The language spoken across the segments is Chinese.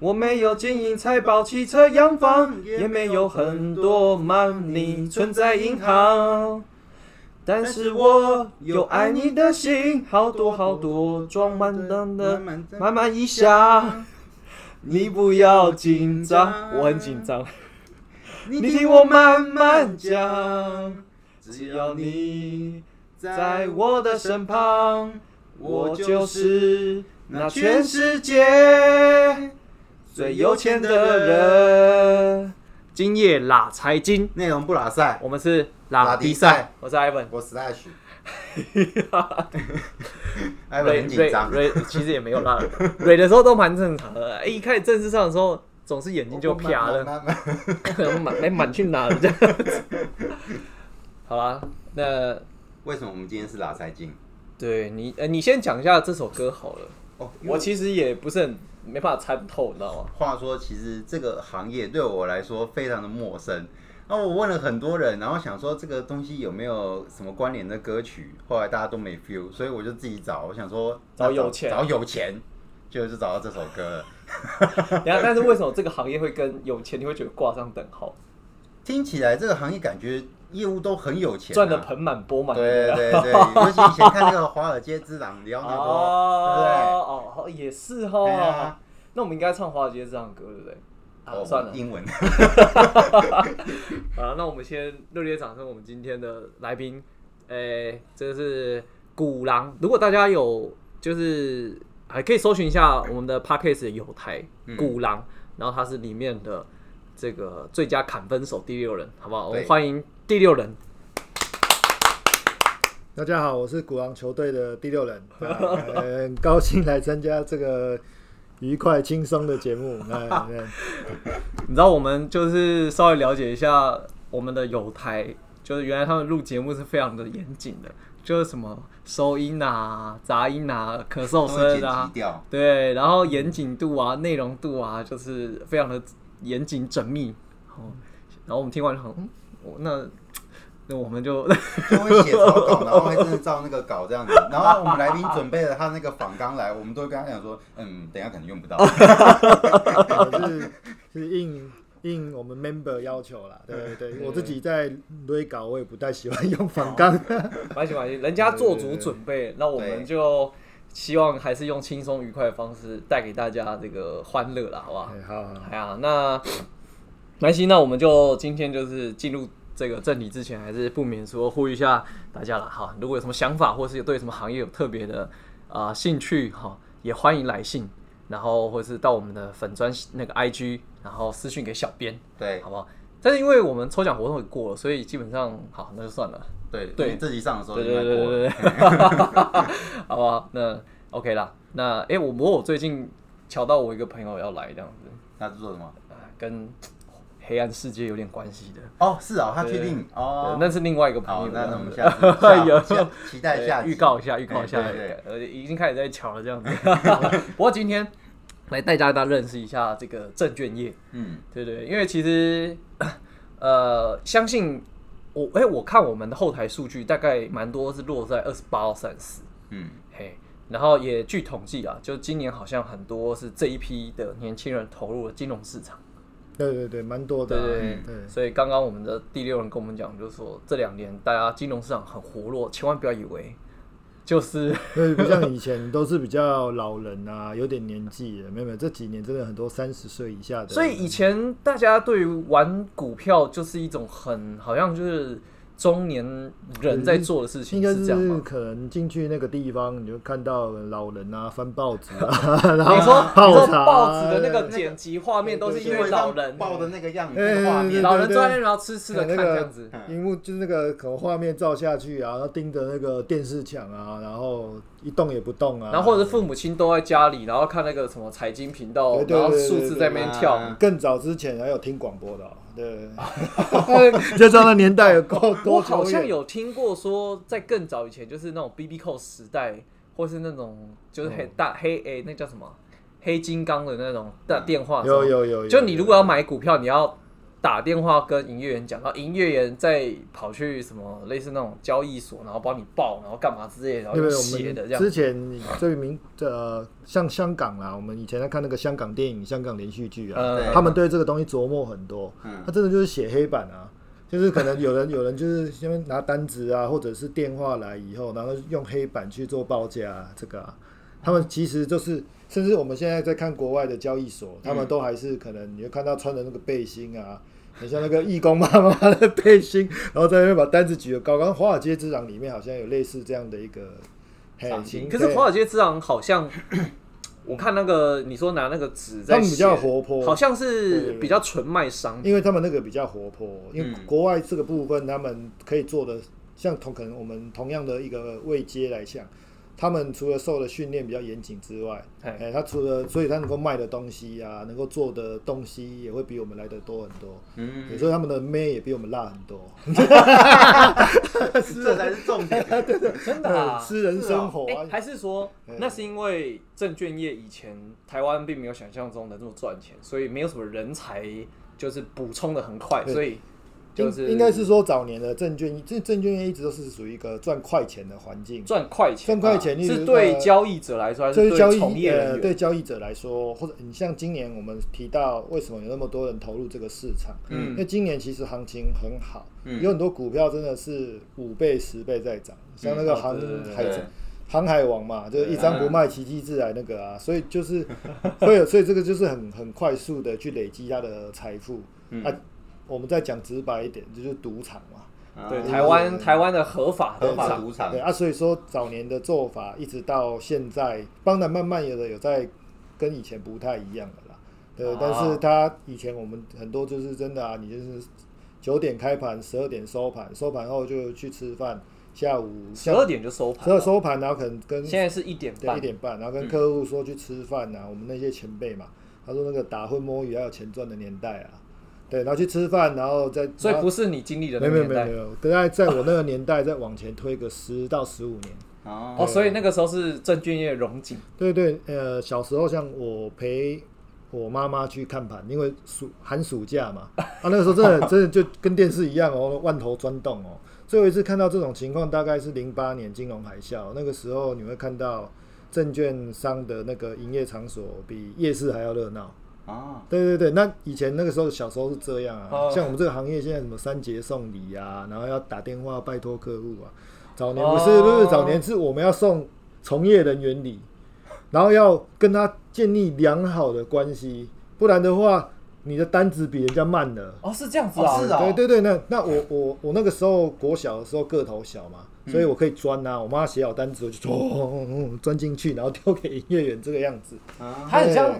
我没有金银财宝、汽车、洋房，也没有很多 money 存在银行。但是我有爱你的心，好多好多，装满的的，满满一下。你不要紧张，我很紧张。你听我慢慢讲，只要你在我的身旁，我就是那全世界最有钱的人。今夜拉财经，内容不拉赛，我们是拉迪赛，我是 Ivan，我是 Ash。Ivan 很紧张，瑞其实也没有拉，瑞的时候都蛮正常的。哎，一开始正式上的时候，总是眼睛就啪了，满哎满去哪了这样子。好啦，那为什么我们今天是拉财经？对你，呃，你先讲一下这首歌好了。哦，我其实也不是很。没办法参透，你知道吗？话说，其实这个行业对我来说非常的陌生。那我问了很多人，然后想说这个东西有没有什么关联的歌曲，后来大家都没 feel，所以我就自己找。我想说找有钱，找有钱，就是找到这首歌。然后，但是为什么这个行业会跟有钱你会觉得挂上等号？听起来这个行业感觉业务都很有钱，赚的盆满钵满。对对对，尤其以前看那个《华尔街之狼》，聊那多，对不对？哦，也是哈。那我们应该唱《华尔街之狼歌，对不对？啊，算了，英文。啊，那我们先热烈掌声，我们今天的来宾，诶，这个是古狼。如果大家有，就是还可以搜寻一下我们的 Parkes 有台古狼，然后他是里面的这个最佳砍分手第六人，好不好？我们欢迎第六人。大家好，我是古狼球队的第六人，很高兴来参加这个。愉快轻松的节目，你知道我们就是稍微了解一下我们的友台，就是原来他们录节目是非常的严谨的，就是什么收音啊、杂音啊、咳嗽声啊，对，然后严谨度啊、内容度啊，就是非常的严谨缜密。哦，然后我们听完很，那。那我们就就会写草稿，然后会真的照那个稿这样子。然后我们来宾准备了他那个访纲来，我们都会跟他讲说，嗯，等下可能用不到。是是应应我们 member 要求啦，对对对。我自己在堆稿，我也不太喜欢用访纲。没关系，人家做足准备，那我们就希望还是用轻松愉快的方式带给大家这个欢乐了，好不好？好。哎呀，那没关系，那我们就今天就是进入。这个正题之前，还是不免说呼吁一下大家了哈。如果有什么想法，或是有对什么行业有特别的啊兴趣哈，也欢迎来信，然后或是到我们的粉砖那个 IG，然后私信给小编，对，好不好？但是因为我们抽奖活动也过了，所以基本上好，那就算了。对对，这集上的时候对对对对对，好不好？那 OK 啦。那哎，我不过我最近瞧到我一个朋友要来这样子，他是做什么？跟。黑暗世界有点关系的哦，是哦，他确定哦，那是另外一个朋友。那我们下次 有期待一下，预告一下，预告一下，呃，已经开始在瞧了这样子。不过今天来带大家认识一下这个证券业，嗯，对对，因为其实呃，相信我，哎，我看我们的后台数据大概蛮多是落在二十八到三十，嗯，嘿，然后也据统计啊，就今年好像很多是这一批的年轻人投入了金融市场。对对对，蛮多的。对对对，所以刚刚我们的第六人跟我们讲，就是说这两年大家金融市场很活络，千万不要以为就是 对，不像以前都是比较老人啊，有点年纪的，没有没有，这几年真的很多三十岁以下的。所以以前大家对于玩股票就是一种很好像就是。中年人在做的事情，应该是这样可能进去那个地方，你就看到老人啊翻报纸啊，然后说泡茶，报纸的那个剪辑画面都是因为老人抱的那个样子，画面，老人坐在那然后痴痴的看这样子，荧幕就是那个可能画面照下去啊，然后盯着那个电视墙啊，然后一动也不动啊，然后或者父母亲都在家里，然后看那个什么财经频道，然后数字在那边跳。更早之前还有听广播的。对，就知道那年代有够多。我好像有听过说，在更早以前，就是那种 B B 扣时代，或是那种就是黑大黑诶，那叫什么黑金刚的那种的电话。有有有。就你如果要买股票，你要打电话跟营业员讲，然后营业员再跑去什么类似那种交易所，然后帮你报，然后干嘛之类的，然后写的这样。之前最明呃，像香港啦，我们以前在看那个香港电影、香港连续剧啊，呃，他们对这个东西琢磨很多。嗯他真的就是写黑板啊，就是可能有人 有人就是先拿单子啊，或者是电话来以后，然后用黑板去做报价、啊，这个啊，他们其实就是，甚至我们现在在看国外的交易所，他们都还是可能你会看到穿的那个背心啊。很像那个义工妈妈的背心，然后在那边把单子举得高高。华尔街之狼里面好像有类似这样的一个嘿场景可是华尔街之狼好像，我看那个你说拿那个纸在他们比较活泼，好像是比较纯卖商。因为他们那个比较活泼，因为嗯国外这个部分他们可以做的，像同可能我们同样的一个位阶来讲，他们除了受的训练比较严谨之外，哎哎，他除了所以他能够卖的东西啊，能够做的东西也会比我们来的多很多，嗯，有时候他们的妹也比我们辣很多，这才是重点。真的啊？私人生活还是说哎。那是因为证券业以前台湾并没有想象中的这么赚钱，所以没有什么人才，就是补充的很快，所以就是应应该是说早年的证券，这证券业一直都是属于一个赚快钱的环境，赚快钱赚啊。快钱是对呃交易者来说，还是对交易从业人？对交易者来说，或者你像今年我们提到为什么有那么多人投入这个市场，嗯因为今年其实行情很好，嗯有很多股票真的是五倍、十倍在涨，像那个哦航海对航海王嘛，就是一张不卖，奇迹自来那个啊，所以就是 会有，所以这个就是很很快速的去累积他的财富。嗯啊，我们再讲直白一点，这就是赌场嘛。对啊台湾台湾的合法合法赌场。对，啊，所以说早年的做法一直到现在，当然慢慢有的有在跟以前不太一样了啦。对，啊但是他以前我们很多就是真的啊，你就是九点开盘，十二点收盘，收盘后就去吃饭，下午十二点就收盘十二，收盘，然后可能跟现在是一点半。一，点半，然后跟客户说去吃饭啊，我们那些前辈嘛，他说那个打混摸鱼还有钱赚的年代啊，对，然后去吃饭，然后再所以不是你经历的没那个年代有没有没有没有，大概在我那个年代再往前推个十到十五年。哦哦，所以那个时候是证券业荣景，对对，呃，小时候像我陪我妈妈去看盘，因为暑寒暑假嘛，啊，那个时候真的真的就跟电视一样哦，万头钻动哦。最后一次看到这种情况，大概是零八年金融海啸，那个时候你会看到证券商的那个营业场所比夜市还要热闹。啊，对对对，那以前那个时候小时候是这样啊，哦。像我们这个行业现在什么三节送礼啊，然后要打电话拜托客户啊，早年不是、哦不是早年是我们要送从业人员礼，然后要跟他建立良好的关系，不然的话你的单子比人家慢了。哦，是这样子啊，哦是啊。对对对，那那我我我那个时候国小的时候个头小嘛，所以我可以钻啊，我妈写好单子我就钻钻进去，然后丢给营业员这个样子。啊它很像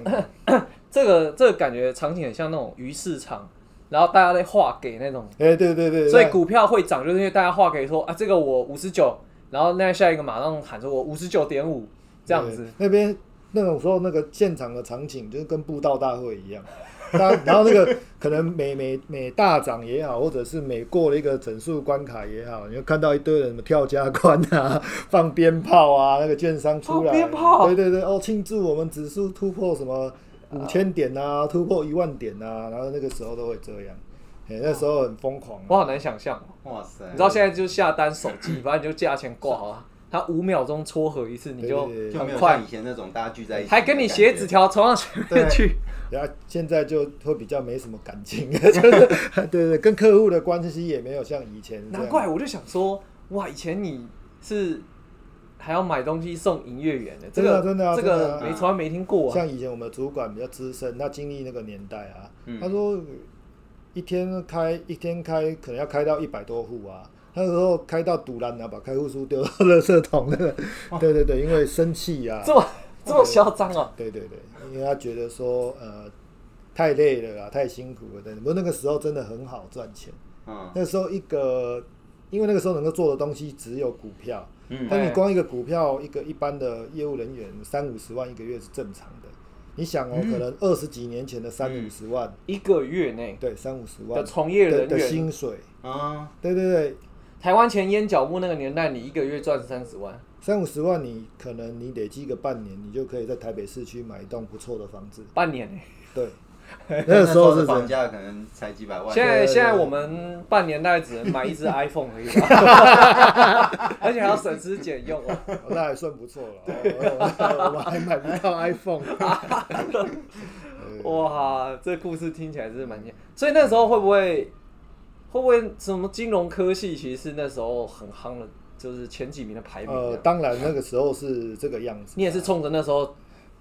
这个这个感觉场景很像那种鱼市场，然后大家在画给那种，哎、对对对，所以股票会涨，就是因为大家画给说啊，这个我五十九，然后那下一个马上喊说我五十九点五这样子，那边那种时候那个现场的场景就是跟布道大会一样，大然后那个可能每每每大涨也好，或者是每过了一个整数关卡也好，你会看到一堆人什么跳加关啊、放鞭炮啊，那个券商出来，放鞭炮。对对对，哦，庆祝我们指数突破什么五千点啊，突破一万点啊，然后那个时候都会这样，哎，那时候很疯狂、我好难想象。哇塞，你知道现在就下单手机，反正你就价钱挂好了，它五秒钟撮合一次，你就很快像以，前那种大家聚在一起，还跟你写纸，条传到前面去。然后现在就会比较没什么感情，就是对对，跟客户的关系也没有像以前。难怪我就想说，哇，以前你是还要买东西送营业员的，这个真的这个没从来没听过啊。像以前我们的主管比较资深，他经历那个年代啊，嗯他说一天开一天开可能要开到一百多户啊。那时候开到堵拦啊，把开户书丢到垃圾桶那个，对对对，因为生气啊，这么这么嚣张啊！对对对，因为他觉得说呃太累了啦，太辛苦了，等等。不过那个时候真的很好赚钱，嗯那时候一个，因为那个时候能够做的东西只有股票，嗯。但你光一个股票，一个一般的业务人员三五十万一个月是正常的。你想哦，嗯。可能二十几年前的三五十万，一个月内。对，三五十万。的从业的的人员，薪水，啊，对对对，台湾前烟脚木那个年代，你一个月赚三十万，三五十万你可能你累积个半年，你就可以在台北市区买一栋不错的房子。半年欸对，那个时候是。房价可能才几百万。现在现在我们半年大概只能买一只 iPhone 而已吧，而且还要省吃俭用哦。哦那还算不错了。哦我们还买不到 iPhone。哇，这故事听起来真是蛮厉害。所以那时候会不会会不会什么金融科技其实是那时候很夯的，就是前几名的排名？呃，当然那个时候是这个样子。你也是冲着那时候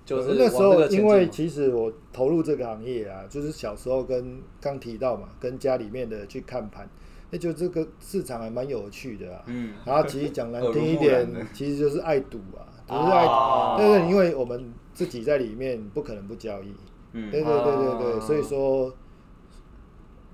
就是那时候因为其实我投入这个行业啊，就是小时候跟刚提到嘛，跟家里面的去看盘，那就这个市场还蛮有趣的啊。嗯，然后其实讲难听一点 其实就是爱赌啊，就是爱，哦对对，因为我们自己在里面不可能不交易，嗯。对对对对对，哦所以说，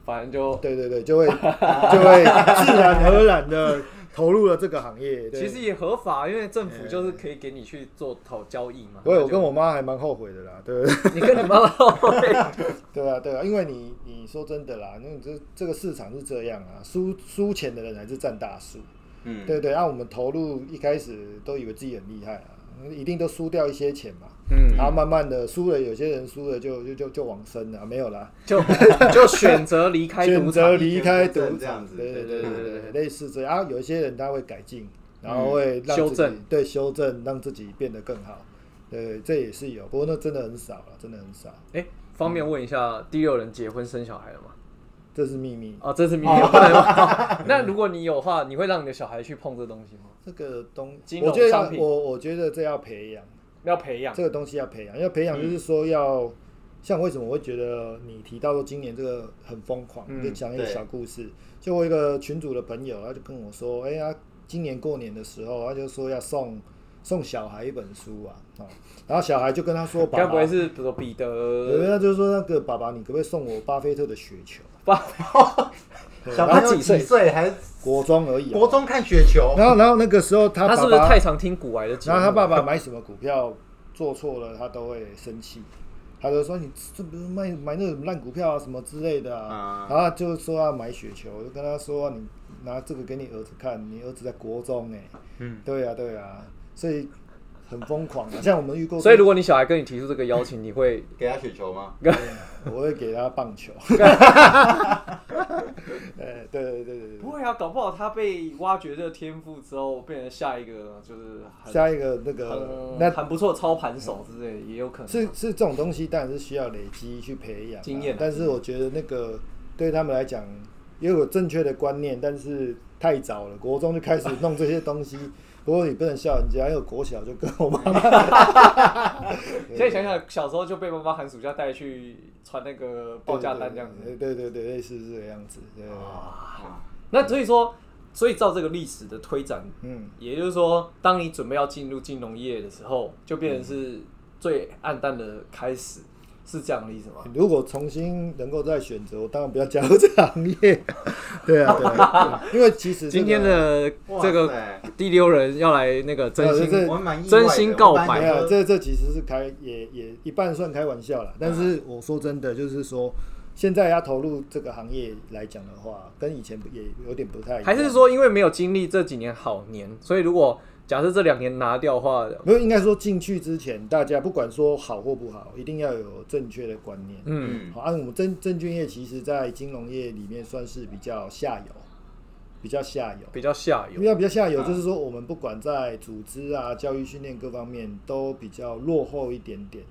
反正就对对对，就会 就会自然而然的投入了这个行业。对其实也合法，因为政府就是可以给你去做讨交易嘛。不过我跟我妈还蛮后悔的啦，对不对？你跟你妈后悔 对啊，对啊，因为你你说真的啦，那你这这个市场是这样啊，输输钱的人还是占大数，嗯，对对。那、我们投入一开始都以为自己很厉害啊，一定都输掉一些钱嘛，嗯，然后慢慢的输了，有些人输了就就就就往生了，没有啦，就 就选择离开选择。离开赌一蹶不振这样场，子对对对对类似这样。啊，有一些人他会改进，然后会修正对修正，让自己变得更好。对，这也是有，不过那真的很少了，真的很少，哎，方便问一下，第六人结婚生小孩了吗？这是秘密。哦，这是秘密，不能问。那如果你有话，你会让你的小孩去碰这东西吗？这个东金，融我觉得要商品我我觉得这要培养，要培养这个东西要培养，要培养就是说要，像为什么我会觉得你提到说今年这个很疯狂，嗯就讲一个对小故事。就我一个群主的朋友，他就跟我说，哎呀，今年过年的时候，他就说要送送小孩一本书啊，哦，然后小孩就跟他说，爸 爸该不会，是比如说彼对，得？他就说那个爸爸，你可不可以送我巴菲特的雪球？爸，对然后小朋友几几岁？岁？还是国中而已、啊，国中看雪球？然后然后那个时候他爸爸他是不是太常听古玩的？然后他爸爸买什么股票做错了，他都会生气，他就说你这不是卖买那种烂股票啊什么之类的啊，啊。然后就说要买雪球，我就跟他说你拿这个给你儿子看，你儿子在国中哎、嗯，对啊对啊，所以很疯狂啊，像我们预购，所以如果你小孩跟你提出这个邀请，你会给他雪球吗？我会给他棒球，呃 对对对对对不会啊？搞不好他被挖掘这个天赋之后，变成下一个就是下一个那个很那很不错操盘手之类，也有可能。是是这种东西，当然是需要累积去培养啊经验但是我觉得那个对他们来讲，也有正确的观念，但是太早了，国中就开始弄这些东西。不过你不能笑人家，因为国小就跟我妈妈，现在想想，小时候就被妈妈寒暑假带去传那个报价单这样子。对对对对，类似这个样子。对，哇那所以说，所以照这个历史的推展，嗯，也就是说，当你准备要进入金融业的时候，就变成是最暗淡的开始，是这样的意思吗？如果重新能够再选择，我当然不要加入这个行业。对啊，对啊，对因为其实这个今天的哇这个第六人要来那个真心真心告白我本来说没有，这这其实是开也也一半算开玩笑啦。但是我说真的，就是说现在要投入这个行业来讲的话，跟以前也有点不太一样。还是说因为没有经历这几年好年，所以如果假设这两年拿掉的话，没有？应该说进去之前，大家不管说好或不好，一定要有正确的观念。嗯，好，按我们证证券业，其实在金融业里面算是比较下游，比较下游。比较下游比。较比较下游，啊就是说我们不管在组织啊、教育训练各方面都比较落后一点点。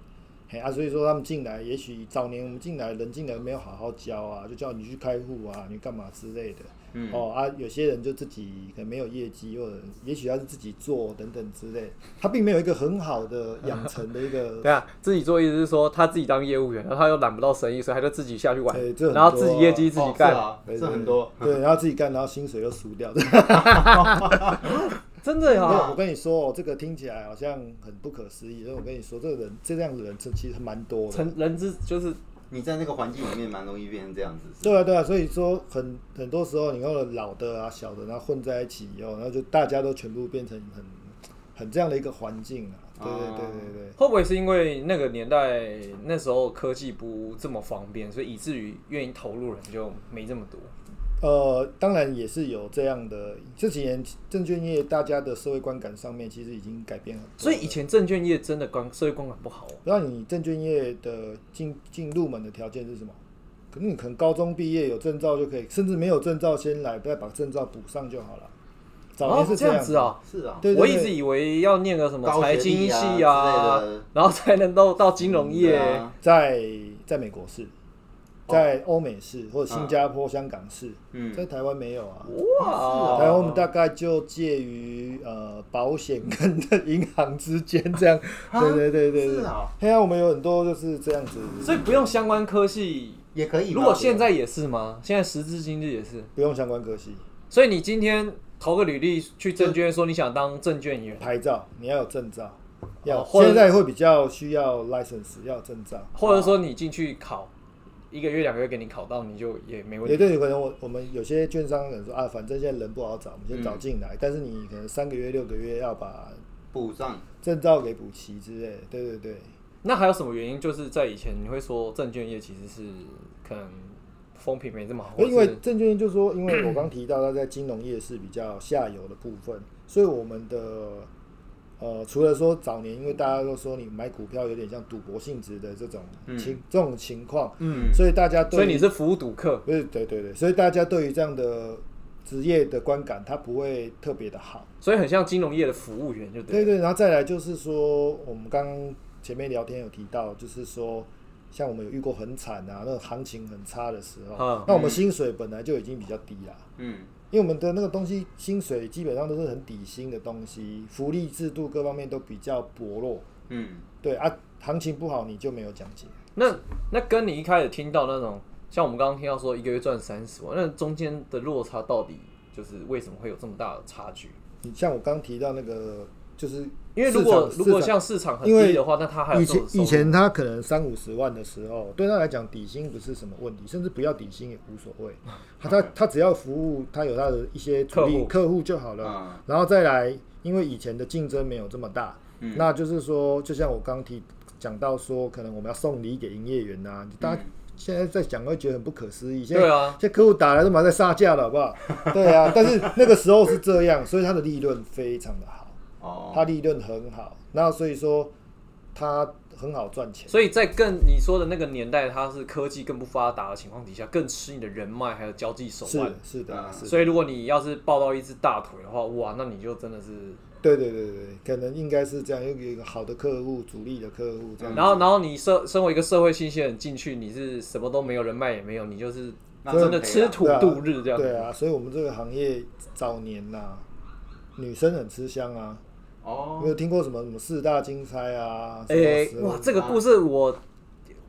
嘿啊，所以说他们进来，也许早年我们进来人进来没有好好教啊，就叫你去开户啊，你干嘛之类的。嗯哦啊，有些人就自己可能没有业绩，或者也许他是自己做等等之类，他并没有一个很好的养成的一个 对啊，自己做意思是说他自己当业务员，然后他又揽不到生意，所以他就自己下去玩对这，很然后自己业绩自己干。哦是啊，这很多。对，然后自己干，然后薪水又输掉。真的 我呀我，跟你说哦，这个听起来好像很不可思议，但我跟你说，这个人这样的人真其实蛮多的。成人之就是你在那个环境里面蛮容易变成这样子。对啊，对啊，所以说很很多时候，你看老的啊、小的，然后混在一起以后，然后就大家都全部变成很很这样的一个环境啊。对对对对对。会不会是因为那个年代那时候科技不这么方便，所以以至于愿意投入人就没这么多？呃，当然也是有这样的。这几年证券业大家的社会观感上面其实已经改变很多了。所以以前证券业真的观社会观感不好哦。那你证券业的进进入门的条件是什么？可能你可能高中毕业有证照就可以，甚至没有证照先来，再把证照补上就好了。早年是这样样子啊。是啊，我一直以为要念个什么财经系啊，然后才能到到金融对业。啊在在美国是，在欧美是或者新加坡、香港是，嗯，在台湾没有啊。哇，台湾我们大概就介于呃保险跟银行之间这样，对对对对对。是啊，对啊，我们有很多就是这样子，所以不用相关科系。也可以吧。如果现在也是吗？现在时至今日也是。不用相关科系，所以你今天投个履历去证券，说你想当证券员，牌照你要有证照，要、现在会比较需要 license 要有证照。或者说你进去考一个月、两个月给你考到，你就也没问题。也对，可能我我们有些券商人说啊，反正现在人不好找，我们先嗯找进来，但是你可能三个月、六个月要把补上，证照给补齐之类的，对对对。那还有什么原因？就是在以前你会说证券业其实是可能风评没这么好，因为证券业就是说，因为我刚提到它在金融业是比较下游的部分，所以我们的呃，除了说早年因为大家都说你买股票有点像赌博性质的这种情、这种情况，嗯，所以大家对所以你是服务赌客，不是对对对，所以大家对于这样的职业的观感，它不会特别的好。所以很像金融业的服务员，就对。对对，然后再来就是说，我们刚刚前面聊天有提到，就是说，像我们有遇过很惨啊，那个行情很差的时候，嗯。那我们薪水本来就已经比较低啦，嗯，因为我们的那个东西薪水基本上都是很底薪的东西，福利制度各方面都比较薄弱。嗯，对啊，行情不好你就没有奖金。那那跟你一开始听到那种，像我们刚刚听到说一个月赚三十万，那中间的落差到底就是为什么会有这么大的差距？你像我刚提到那个，就是因为如果如果像市场很因为低的话，那他还有以前以前他可能三五十万的时候，对他来讲底薪不是什么问题，甚至不要底薪也无所谓。他他他只要服务他有他的一些主力客户客户就好了，嗯然后再来，因为以前的竞争没有这么大，嗯那就是说，就像我刚提讲到说，可能我们要送礼给营业员呐、大家现在在讲会觉得很不可思议。现在啊，现在客户打来都马上在杀价了，好不好？对啊，但是那个时候是这样，所以他的利润非常的好。哦，它利润很好，那所以说它很好赚钱。所以在更你说的那个年代，它是科技更不发达的情况底下，更吃你的人脉还有交际手是腕。是的，嗯是的。所以如果你要是抱到一只大腿的话，哇，那你就真的是，对对对对，可能应该是这样，有一个好的客户，主力的客户这样。然后然后你社身为一个社会新鲜人进去，你是什么都没有，人脉也没有，你就是真的吃土度日这样。对啊，所以我们这个行业早年呐、女生很吃香啊。有哦没，有听过什么什么四大金钗啊？什哎、哇，这个故事我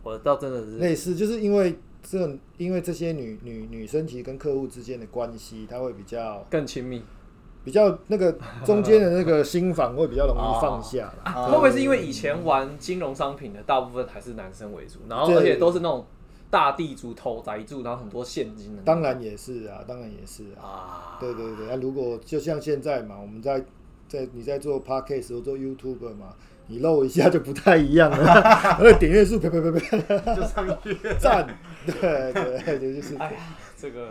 我倒真的是类似，就是因为这种，因为这些女女女生其实跟客户之间的关系，她会比较更亲密。比较那个中间的那个心房会比较容易放下啦。啊，会不会是因为以前玩金融商品的大部分还是男生为主，然后对而且都是那种大地主头宅住，然后很多现金的？当然也是啊，当然也是啊。啊，对对对，那、如果就像现在嘛，我们在在你在做 podcast 或做 YouTube 嘛，你露一下就不太一样了，那个点阅数啪啪啪啪就上去，赞，对对对，就是哎呀，这个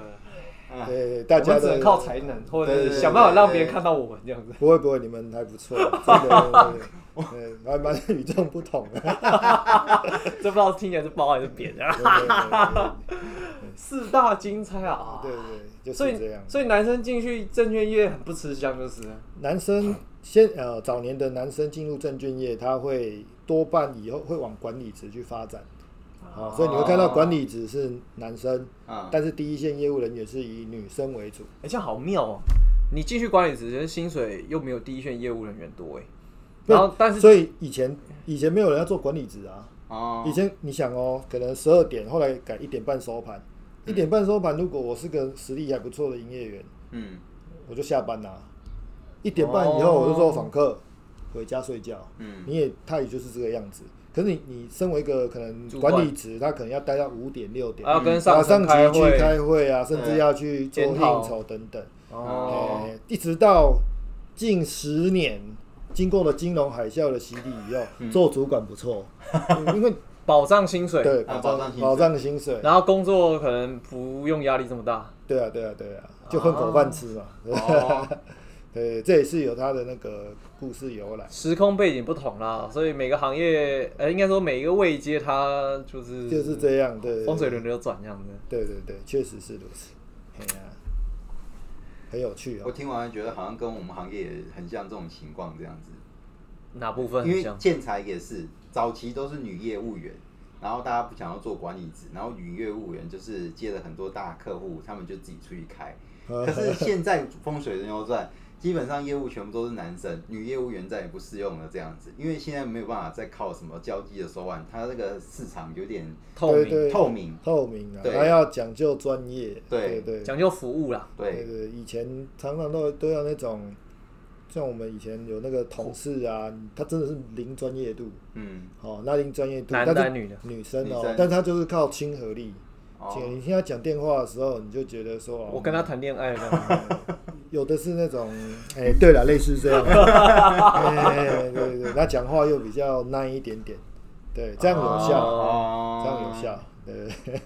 对大家只能靠才能，或者对对是想办法对对让别人看到我们这样子。不会不会，你们还不错，真的，对对对，还蛮与众不同的，这不知道听起来是包还是扁啊？对对对四大金钗啊，对对对，就是这样。所以男生进去证券业很不吃香，就是。男生先呃早年的男生进入证券业，他会多半以后会往管理职去发展，啊，所以你会看到管理职是男生，啊，但是第一线业务人员是以女生为主。哎，这样好妙哦！你进去管理职，薪水又没有第一线业务人员多哎，然后但是所以以前以前没有人要做管理职啊，哦，以前你想哦，可能十二点，后来改一点半收盘，一点半收盘，如果我是个实力还不错的营业员，嗯。我就下班啦。一点半以后我就做访客，回家睡觉。嗯。你也他也就是这个样子。可是你你身为一个可能主管。管理职，他可能要待到五点六点，还要跟然上后上级去层开会。开会啊，甚至要去做应讨酬等等。哦，哎一直到近十年，经过了金融海啸的洗礼以后，嗯。做主管不错，因为保障薪水，对啊保障保障薪水保障薪水，然后工作可能不用压力这么大。对啊，对啊，对啊，就混口饭吃嘛。哦，对，这也是有它的那个故事由来，时空背景不同啦，所以每个行业，呃，应该说每一个位阶，它就是就是这样。对，风水轮流转这样子。对对对，确实是如此。哎呀，很有趣哦。我听完觉得好像跟我们行业也很像这种情况这样子。哪部分因为很像？建材也是早期都是女业务员，然后大家不想要做管理职，然后女业务员就是接了很多大客户，他们就自己出去开。可是现在风水人流转，基本上业务全部都是男生，女业务员再也不适用了这样子，因为现在没有办法再靠什么交际的手腕，它这个市场有点透明，透明。透明啊，对还要讲究专业。对对对讲究服务啦。对，对对，以前常常都都要那种，像我们以前有那个同事啊，他真的是零专业度，嗯，哦，那零专业度，男男女的。女生哦生，但他就是靠亲和力。哦。亲和力你听他讲电话的时候，你就觉得说，哦我跟他谈恋爱了，有的是那种，哎、对了，类似这样，哎、对对对，他讲话又比较耐一点点，对，这样有效，哦。这样有效，对。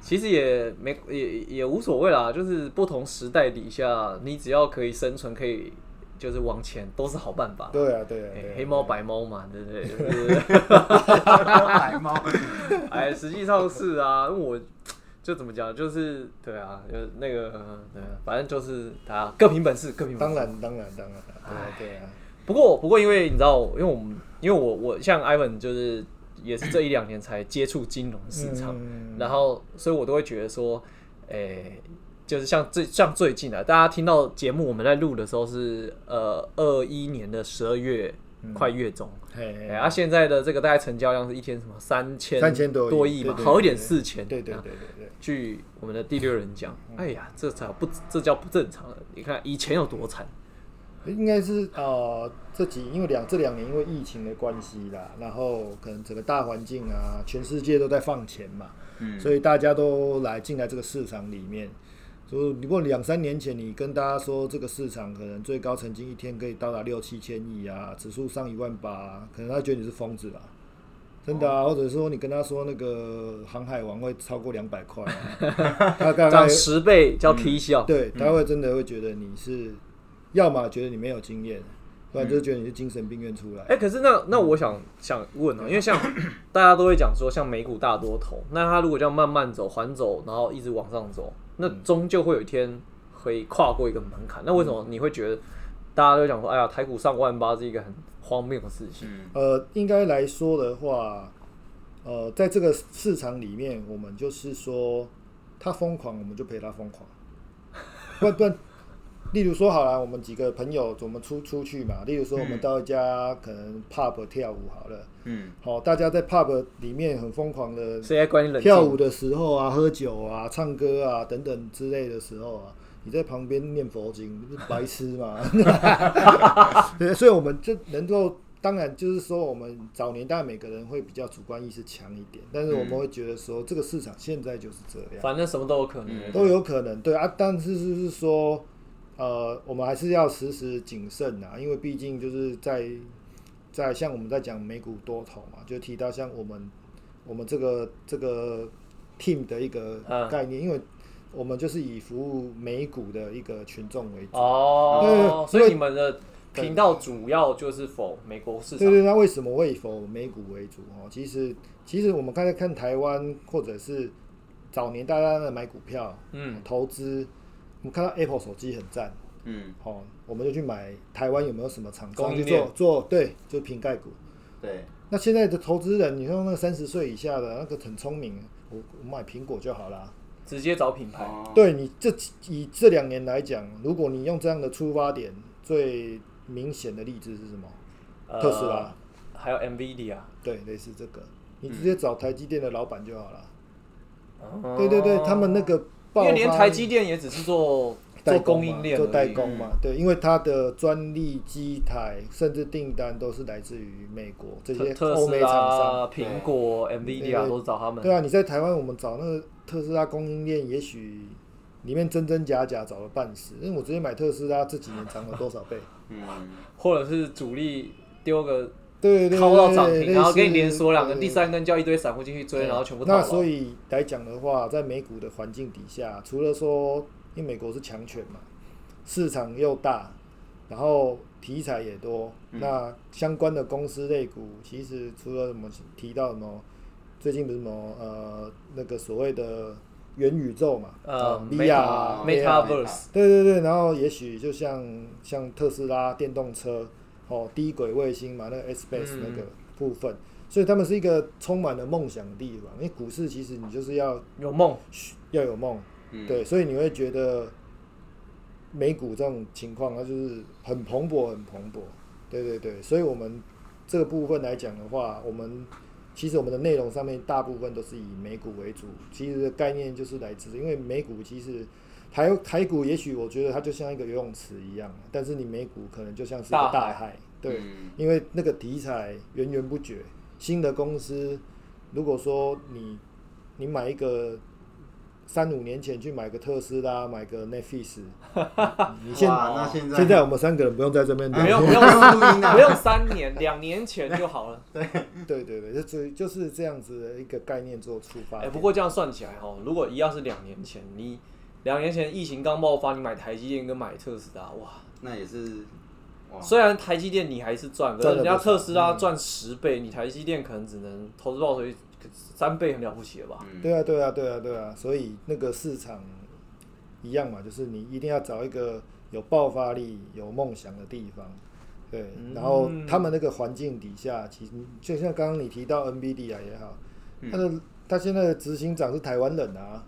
其实也没也也无所谓啦，就是不同时代底下，你只要可以生存，可以就是往前，都是好办法。对啊，对啊，对啊哎黑猫白猫嘛，对不对？就是白猫，哎，实际上是啊，我就怎么讲，就是对啊，就那个对啊，反正就是他各凭本事，各凭本事。当然，当然，当然，对啊，对啊，不过不过，因为你知道，因为我们因为我我像 Ivan 就是也是这一两年才接触金融市场，嗯然后所以我都会觉得说，诶、就是像最像最近啊，大家听到节目我们在录的时候是呃二一年的十二月。快月中，嘿哎、啊，现在的这个大概成交量是一天什么三千3000多亿多亿嘛，好一点四千，对对对对，据我们的第六人讲，哎呀，这才不这叫不正常了。你看以前有多惨，应该是呃这几因为两这两年因为疫情的关系啦，然后可能整个大环境啊，全世界都在放钱嘛，嗯，所以大家都来进来这个市场里面。所以如果两三年前你跟大家说这个市场可能最高曾经一天可以到达六七千亿啊，指数上一万八、啊，可能他觉得你是疯子吧。真的啊，或者说你跟他说那个航海王会超过两百块啊，他大概涨十倍叫 K 笑。对，他会真的会觉得你是，要么觉得你没有经验，不然就是觉得你是精神病院出来。哎、可是那那我想想问啊、因为像大家都会讲说，像美股大多头，那它如果这样慢慢走、缓走，然后一直往上走，那终究会有一天会跨过一个门槛。那为什么你会觉得大家都讲说，哎呀，台股上万八是一个很荒谬的事情？嗯，呃，应该来说的话，呃，在这个市场里面，我们就是说，他疯狂，我们就陪他疯狂。不然不然，例如说好了，我们几个朋友，我们出出去嘛。例如说，我们到一家可能 pub 跳舞好了，嗯，好，大家在 pub 里面很疯狂的谁来管你冷？跳舞的时候啊，喝酒啊，唱歌啊等等之类的时候啊，你在旁边念佛经，不是白痴吗？对，所以我们就能够，当然就是说，我们早年当然每个人会比较主观意识强一点，但是我们会觉得说，这个市场现在就是这样，反正什么都有可能。嗯都有可能，对啊，但是就是说，呃，我们还是要时时谨慎啊，因为毕竟就是在在像我们在讲美股多头嘛，就提到像我们我们这个这个 team 的一个嗯概念，因为我们就是以服务美股的一个群众为主。哦，所以你们的频道主要就是否美国市场。对对，那为什么会否美股为主哦？其实其实我们刚才看台湾或者是早年大家在买股票，嗯，投资，我们看到 Apple 手机很赞，嗯，哦，我们就去买台湾有没有什么厂商去做做对，就瓶盖股。对，那现在的投资人，你说那个三十岁以下的那个很聪明，我我买苹果就好啦。直接找品牌。哦，对你这以这两年来讲，如果你用这样的出发点，最明显的例子是什么？呃特斯拉，还有 NVIDIA。对，类似这个，你直接找台积电的老板就好了。哦对对对，他们那个因为连台积电也只是做做供应链做代。工嘛，对，因为它的专利、机台甚至订单都是来自于美国这些欧美厂商。苹果、NVIDIA 都找他们。对啊，你在台湾我们找那个特斯拉供应链，也许里面真真假假找了半死。因为我直接买特斯拉，这几年涨了多少倍？嗯，或者是主力丢个对对靠到涨停，对然后给你似连锁两根，第三根叫一堆散户进去追，然后全部套那。所以来讲的话，在美股的环境底下，除了说，因为美国是强权嘛，市场又大，然后题材也多，嗯。那相关的公司类股，其实除了什么提到什么，最近不是什么呃那个所谓的元宇宙嘛，呃，VR 啊 Meta- AR Metaverse 对对对，然后也许就像像特斯拉电动车哦，低轨卫星嘛，那个 Space 嗯那个部分，所以他们是一个充满了梦想的地方。因为股市其实你就是要有梦，要有梦，嗯对，所以你会觉得美股这种情况，它就是很蓬勃，很蓬勃。对对对，所以我们这个部分来讲的话，我们其实我们的内容上面大部分都是以美股为主。其实概念就是来自，因为美股其实台台股，也许我觉得它就像一个游泳池一样，但是你美股可能就像是一个大海大海。对，嗯因为那个题材源源不绝，新的公司，如果说你你买一个三五年前去买个特斯拉，买个 Netflix，你现哇那现在现在我们三个人不用在这边聊不用不用录音啊不用三年，两年前就好了。对对对，就就就是这样子的一个概念做出发哎、点。不过这样算起来哦，如果一样是两年前，你两年前疫情刚爆发，你买台积电跟买特斯拉，哇，那也是哇，虽然台积电你还是赚，可是人家特斯拉嗯赚十倍，你台积电可能只能投资报酬率三倍，很了不起了吧？嗯对啊，对啊，对啊，对啊，所以那个市场一样嘛，就是你一定要找一个有爆发力、有梦想的地方，对。嗯然后他们那个环境底下，其实就像刚刚你提到 NVIDIA 也好，嗯他的他现在的执行长是台湾人啊。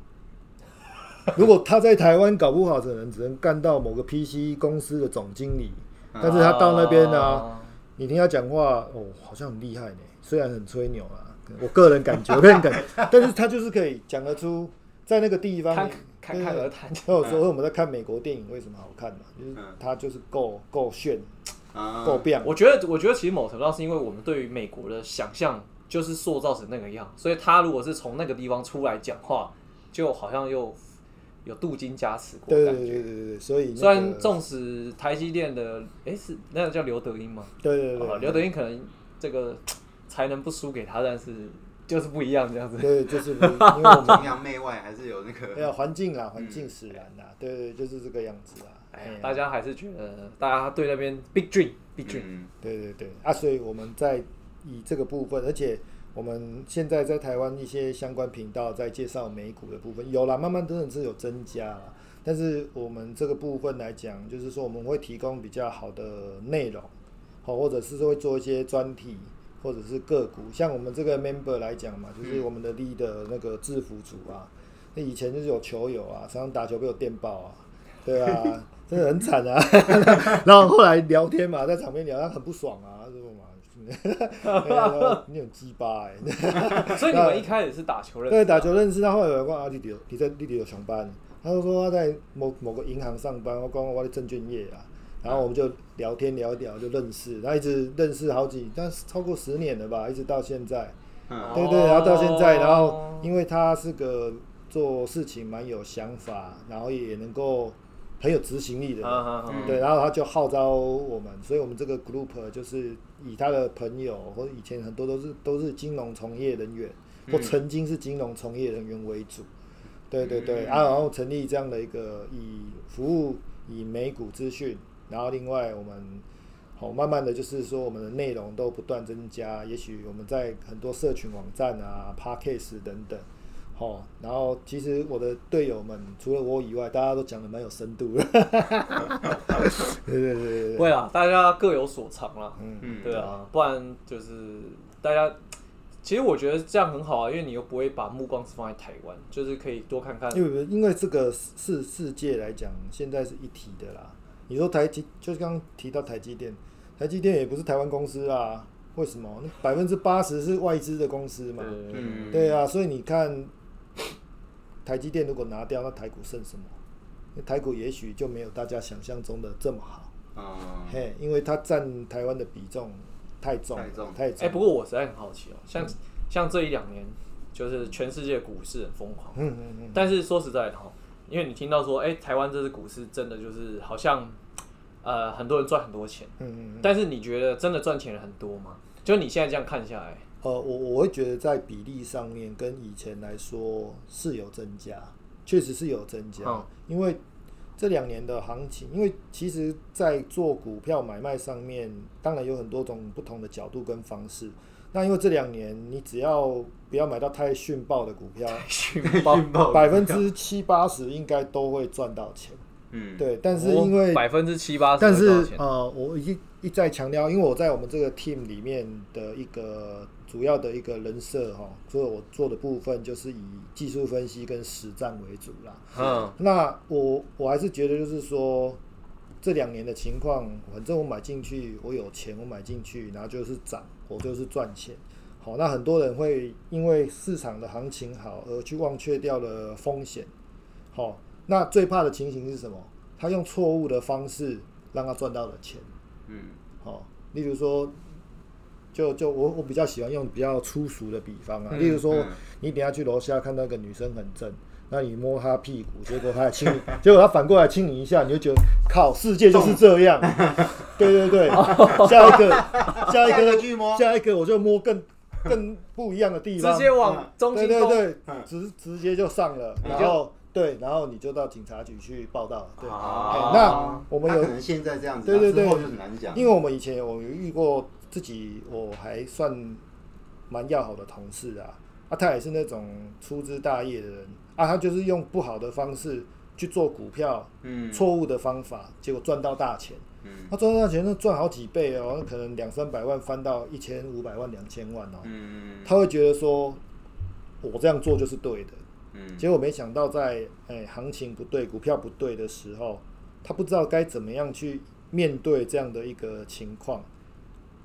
如果他在台湾，搞不好可能只能干到某个 PC 公司的总经理，但是他到那边呢、啊你听他讲话，哦，好像很厉害呢。虽然很吹牛啊，我个人感觉，我个人感觉，但是他就是可以讲得出，在那个地方，侃侃而谈。所以我说我们在看美国电影为什么好看嘛，就是嗯他就是够够炫，啊够变。我觉得，我觉得其实某程度上是因为我们对于美国的想象就是塑造成那个样，所以他如果是从那个地方出来讲话，就好像又有镀金加持过对的感觉。对对对对对，所以、那个、虽然纵使台积电的，诶，是那个叫刘德英吗？对对对啊刘德英可能这个才能不输给他，但是就是不一样这样子。对，就是 因为我们 崇洋媚外还是有那个对啊，环境啦，环境使然啦，对对，就是这个样子啦。哎哎呀，大家还是觉得大家对那边 big dream big dream，、嗯对对对啊，所以我们在以这个部分，而且我们现在在台湾一些相关频道在介绍美股的部分，有啦，慢慢真的是有增加啦。但是我们这个部分来讲，就是说我们会提供比较好的内容，好，或者是说会做一些专题，或者是个股。像我们这个 member 来讲嘛，就是我们的 lead 的那个制服组啊，那以前就是有球友啊，常常打球被我电爆啊，对啊，真的很惨啊。然后后来聊天嘛，在场边聊，他很不爽啊你很鸡巴哎。所以你们一开始是打球认识对，打球认识，他后来有人问阿，弟弟，你在弟弟有上班，他就说他在某某个银行上班，我讲我在证券业啊，然后我们就聊天聊一聊就认识，然后一直认识好几，但是超过十年了吧，一直到现在，嗯。对对，然后到现在，然后哦因为他是个做事情蛮有想法，然后也能够很有执行力的人，啊啊啊嗯对，然后他就号召我们，所以我们这个 group 就是以他的朋友或者以前很多都是都是金融从业人员，或嗯曾经是金融从业人员为主。对对对，嗯啊，然后成立这样的一个以服务以美股资讯，然后另外我们好慢慢的就是说我们的内容都不断增加，也许我们在很多社群网站啊、p a r k a s 等等。好，然后其实我的队友们除了我以外，大家都讲的蛮有深度的。对对对对对，会啊，大家各有所长啦。嗯，嗯对啊，不然就是大家，其实我觉得这样很好啊，因为你又不会把目光只放在台湾，就是可以多看看。因为因为这个世世界来讲，现在是一体的啦。你说台积，就是刚刚提到台积电，台积电也不是台湾公司啊，为什么？那百分之八十是外资的公司嘛。对啊，所以你看，台积电如果拿掉，那台股剩什么？那台股也许就没有大家想象中的这么好。嗯嘿，因为它占台湾的比重太重了，太重太重。哎、不过我实在很好奇哦、像、像这一两年，就是全世界股市很疯狂，嗯嗯嗯，但是说实在的哈，因为你听到说，哎、台湾这支股市真的就是好像，呃，很多人赚很多钱，嗯嗯嗯，但是你觉得真的赚钱的很多吗？就你现在这样看下来，呃，我我会觉得在比例上面跟以前来说是有增加，确实是有增加，嗯因为这两年的行情，因为其实，在做股票买卖上面，当然有很多种不同的角度跟方式。那因为这两年，你只要不要买到太逊爆的股票，讯报百分之七八十应该都会赚到钱。嗯，对，但是因为百分之七八十，但是呃，我一一再强调，因为我在我们这个 team 里面的一个主要的一个人设哈，所以我做的部分就是以技术分析跟实战为主啦。嗯那我我还是觉得就是说，这两年的情况，反正我买进去，我有钱，我买进去，然后就是涨，我就是赚钱。好，那很多人会因为市场的行情好而去忘却掉了风险。好，那最怕的情形是什么？他用错误的方式让他赚到了钱。嗯，好，例如说，就就我我比较喜欢用比较粗俗的比方啊，嗯例如说嗯，你等下去楼下看到一个女生很正，那你摸她屁股，结果她还亲你，结果她反过来亲你一下，你就觉得靠，世界就是这样。对对对，下一个，下一个个巨摸下一个我就摸更更不一样的地方直，接往中对心攻，对对嗯，直直接就上了，然后对，然后你就到警察局去报道。对，那我们有可能现在这样子，对对对之后就很难讲，因为我们以前我有遇过自己，我还算蛮要好的同事啊，啊，他也是那种粗枝大叶的人。啊，他就是用不好的方式去做股票，嗯。错误的方法，结果赚到大钱。嗯。他赚到大钱，那赚好几倍哦，那可能两三百万翻到一千五百万、两千万哦，嗯。他会觉得说，我这样做就是对的。嗯。结果没想到在哎、行情不对、股票不对的时候，他不知道该怎么样去面对这样的一个情况。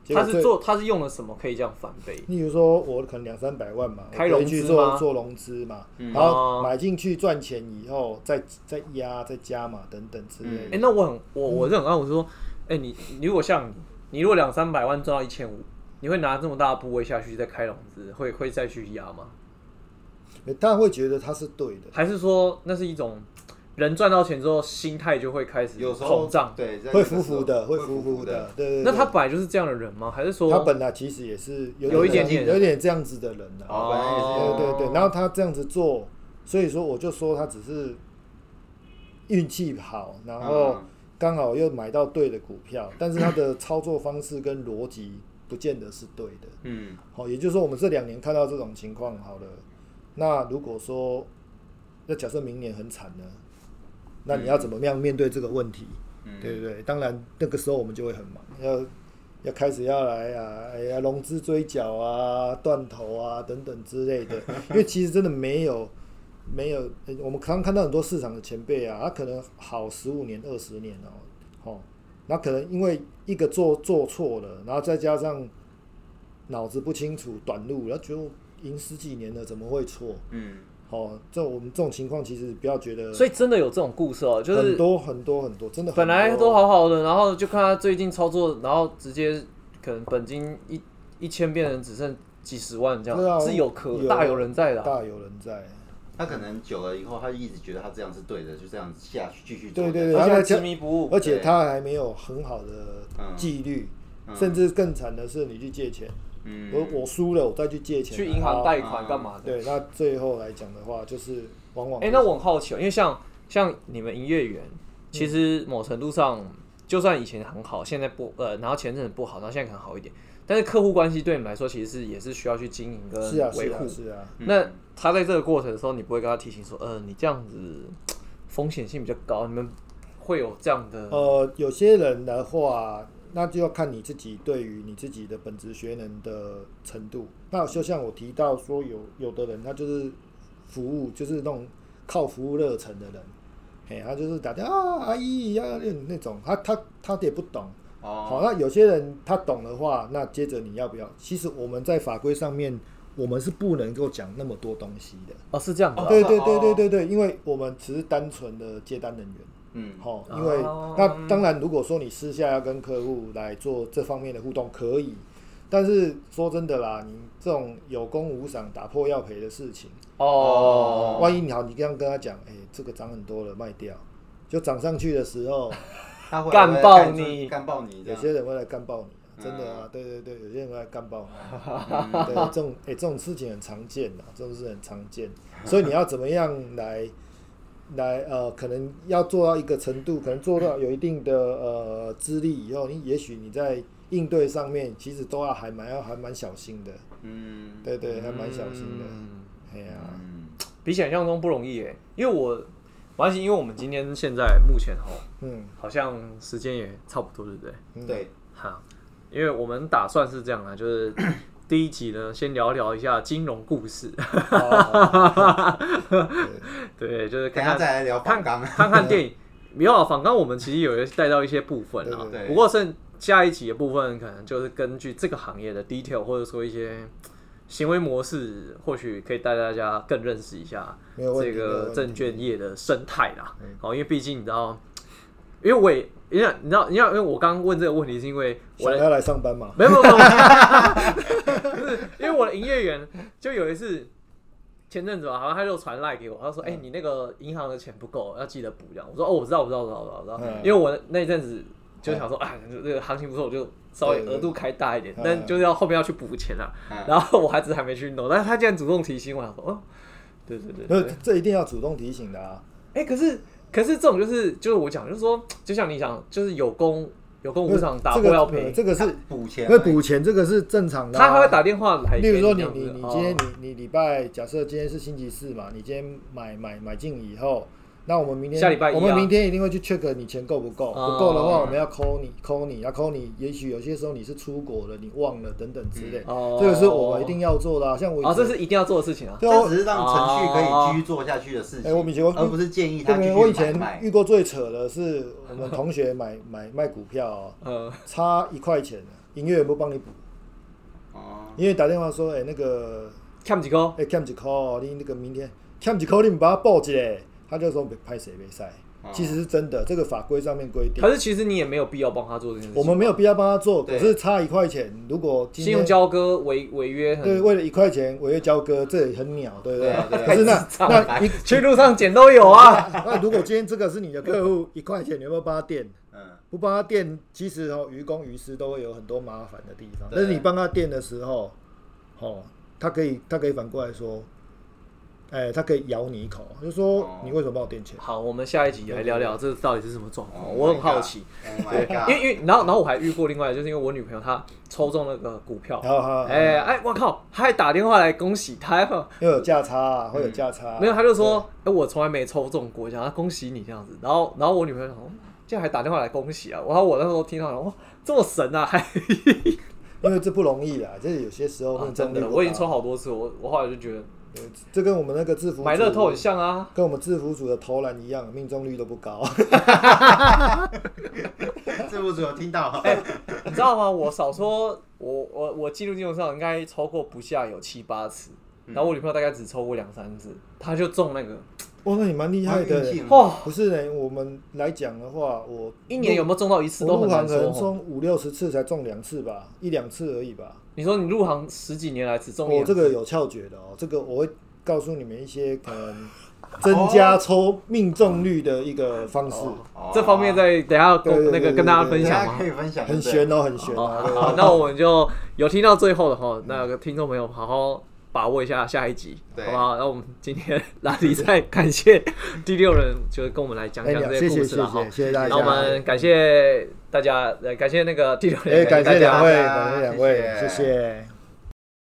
他是做他是用了什么可以这样翻倍？例如说，我可能两三百万嘛，开融资吗做做融资嘛，嗯然后哦买进去赚钱以后，再再压、再加嘛，等等之类的哎、的。那我很我我是很爱我说，哎、你你如果像你，你如果两三百万赚到一千五，你会拿这么大的部位下去再开融资，会会再去压吗？欸当然会觉得他是对的，还是说那是一种人赚到钱之后心态就会开始有时候膨胀？对，在会浮浮的，会会浮浮的的，，对对对。那他本来就是这样的人吗？还是说他本来其实也是有有一点点有一点这样子的人的、哦，本来也是对对对，然后他这样子做，所以说我就说他只是运气好，然后嗯刚好又买到对的股票，但是他的操作方式跟逻辑不见得是对的。嗯好，也就是说我们这两年看到这种情况，好了，那如果说那假设明年很惨呢，那你要怎么样面对这个问题？嗯，对不对？当然那个时候我们就会很忙，要要开始要来啊，哎呀，融资追缴啊、断头啊等等之类的。因为其实真的没有没有，呃我们刚看到很多市场的前辈啊，他可能好十五年、二十年哦，哦，那可能因为一个做做错了，然后再加上脑子不清楚、短路，然后觉得赢十几年了，怎么会错？嗯哦，这我们这种情况其实不要觉得，所以真的有这种故事哦、就是很多很多很多，真的很本来都好好的，然后就看他最近操作，然后直接可能本金一一千变成只剩几十万这样，对啊是有可有大有人在的啊、大有人在。他可能久了以后，他一直觉得他这样是对的，就这样下去继续做。对对对而且执迷不悟。而且他还没有很好的嗯纪律，嗯甚至更惨的是，你去借钱，嗯，我我输了，我再去借钱，去银行贷款啊干嘛的？对，那最后来讲的话，就是往往哎、那我很好奇哦，因为像像你们营业员，其实某程度上，就算以前很好，现在不呃，然后前阵子不好，然后现在可能好一点，但是客户关系对你们来说，其实是也是需要去经营跟维护。是啊是啊，那他在这个过程的时候，你不会跟他提醒说，呃，你这样子风险性比较高，你们会有这样的？呃，有些人的话，那就要看你自己对于你自己的本职学能的程度。那就像我提到说，有有的人他就是服务，就是那种靠服务热忱的人，嘿，他就是打电话啊，阿姨呀那那种，他他他也不懂。好，哦，那有些人他懂的话，那接着你要不要？其实我们在法规上面，我们是不能够讲那么多东西的。哦，是这样的啊、对对对哦对对对，因为我们只是单纯的接单人员。嗯。好，因为、哦。那当然，如果说你私下要跟客户来做这方面的互动，可以。但是说真的啦，你这种有功无赏、打破要赔的事情，哦，万一你好，你这样跟他讲，哎、这个涨很多了，卖掉，就涨上去的时候，他会干爆你。干爆你。有些人会来干爆你啊。真的啊，对对对，有些人会来干爆你，嗯对，这种哎、这种事情很常见的，这种事很常见，所以你要怎么样来来呃，可能要做到一个程度，可能做到有一定的呃资历以后，你也许你在应对上面其实都要还蛮要还蛮小心的，嗯，对对，还蛮小心的，嗯。哎呀、嗯，比想象中不容易耶，因为我，没关系，因为我们今天现在目前哈，嗯，好像时间也差不多，对不对？嗯，对，哈，因为我们打算是这样啊，就是第一集呢，先聊聊一下金融故事，哦 对，就是看看再来聊看反纲。看看电影。没有啊，反刚我们其实有带到一些部分啊 对，对不过剩下一集的部分，可能就是根据这个行业的 detail，或者说一些行为模式，或许可以带大家更认识一下这个证券业的生态啦嗯。好，因为毕竟你知道，因为我也，因为你知道，你想，因为我刚刚问这个问题，是因为我要来上班嘛？没有没有，没有不是因为我的营业员就有一次，前阵子吧，好像他就传赖给我，他说：“哎、你那个银行的钱不够，要记得补。”这样，我说：“哦，我知道，我知道，我知道，我知道，知道。嗯因为我那一阵子就想说，啊，这个行情不错，我就稍微额度开大一点，嗯但就是要后面要去补钱啊。嗯然后我孩子还没去弄，但是他竟然主动提醒我，想说：“哦，对对对那对。这一定要主动提醒的啊！哎、可是可是这种就是就是我讲，就是说，就像你讲，就是有功有功无赏，打这个过要赔。呃这个是补钱因为补钱这个是正常的啊、他还会打电话来给例如说你你你今天你你礼拜假设今天是星期四嘛，你今天买买买进以后，那我们明天下礼拜一啊。我们明天一定会去 check 你钱够不够，哦。不够的话我们要 call 你，call 你要 call 你，也许有些时候你是出国了，你忘了等等之类，哦。这个是我们一定要做的、啊。像我以哦，前这是一定要做的事情啊。这只是让程序可以继续做下去的事情，哎我以前我而不是建议他对不对？继续我以前遇过最扯的是我们同学买 买卖股票、差一块钱，营业员不帮你补，哦，营业打电话说，哎、那个欠几块？哎，欠几块哦，你那个明天欠几块，你唔把它报一下，他就说拍谁没赛。哦其实是真的，这个法规上面规定可，是其实你也没有必要帮他做这件事情。我们没有必要帮他做，可是差一块钱，如果信用交割违违约对很，为了一块钱违约交割，这也很鸟，对不对？可是那 那你去路上捡都有啊。那如果今天这个是你的客户，一块钱你有没有帮他垫？嗯，不帮他垫，其实哦，于公于私都会有很多麻烦的地方。但是你帮他垫的时候，哦，他可以他可以反过来说，哎，他可以咬你一口，就说哦你为什么帮我垫钱？好，我们下一集来聊聊这到底是什么状况，Oh 我很好奇。Oh 对因为因为然后然后我还遇过另外，就是因为我女朋友她抽中那个股票，哎哎，我靠，她还打电话来恭喜她，又有价差啊，会有价差啊。没有，他就说，哎，我从来没抽中过，讲他恭喜你这样子。然后然后我女朋友竟然还打电话来恭喜啊！然后我那时候听到，哇，这么神啊，还，因为这不容易啦，这有些时候 啊真的，我已经抽好多次，我我后来就觉得对这跟我们那个制服组买乐透很像啊。跟我们制服组的投篮一样，命中率都不高。制服组有听到？哎你知道吗？我少说，我我我记录金融上应该抽过不下有七八次，然后我女朋友大概只抽过两三次，她就中那个，哇，那你蛮厉害的哇，不是呢，我们来讲的话，我一年有没有中到一次都我入行可能很难说。哦中五六十次才中两次吧，一两次而已吧。你说你入行十几年来只中我这个有窍诀的哦，这个我会告诉你们一些可能增加抽命中率的一个方式，哦这方面再等一下对对对对跟那个跟大家分享吗大家可？以分享，很对不对悬哦，很悬好啊。对好，那我们就有听到最后的哈，那个听众朋友好好把握一下下一集，对好不好？那我们今天拉力赛感谢第六人，就是跟我们来讲哎讲这谢谢谢些故事了哈谢。谢谢大家。那我们感谢大家，呃，感谢那个第六人，哎，感谢大家两位，感谢两位，谢谢谢谢。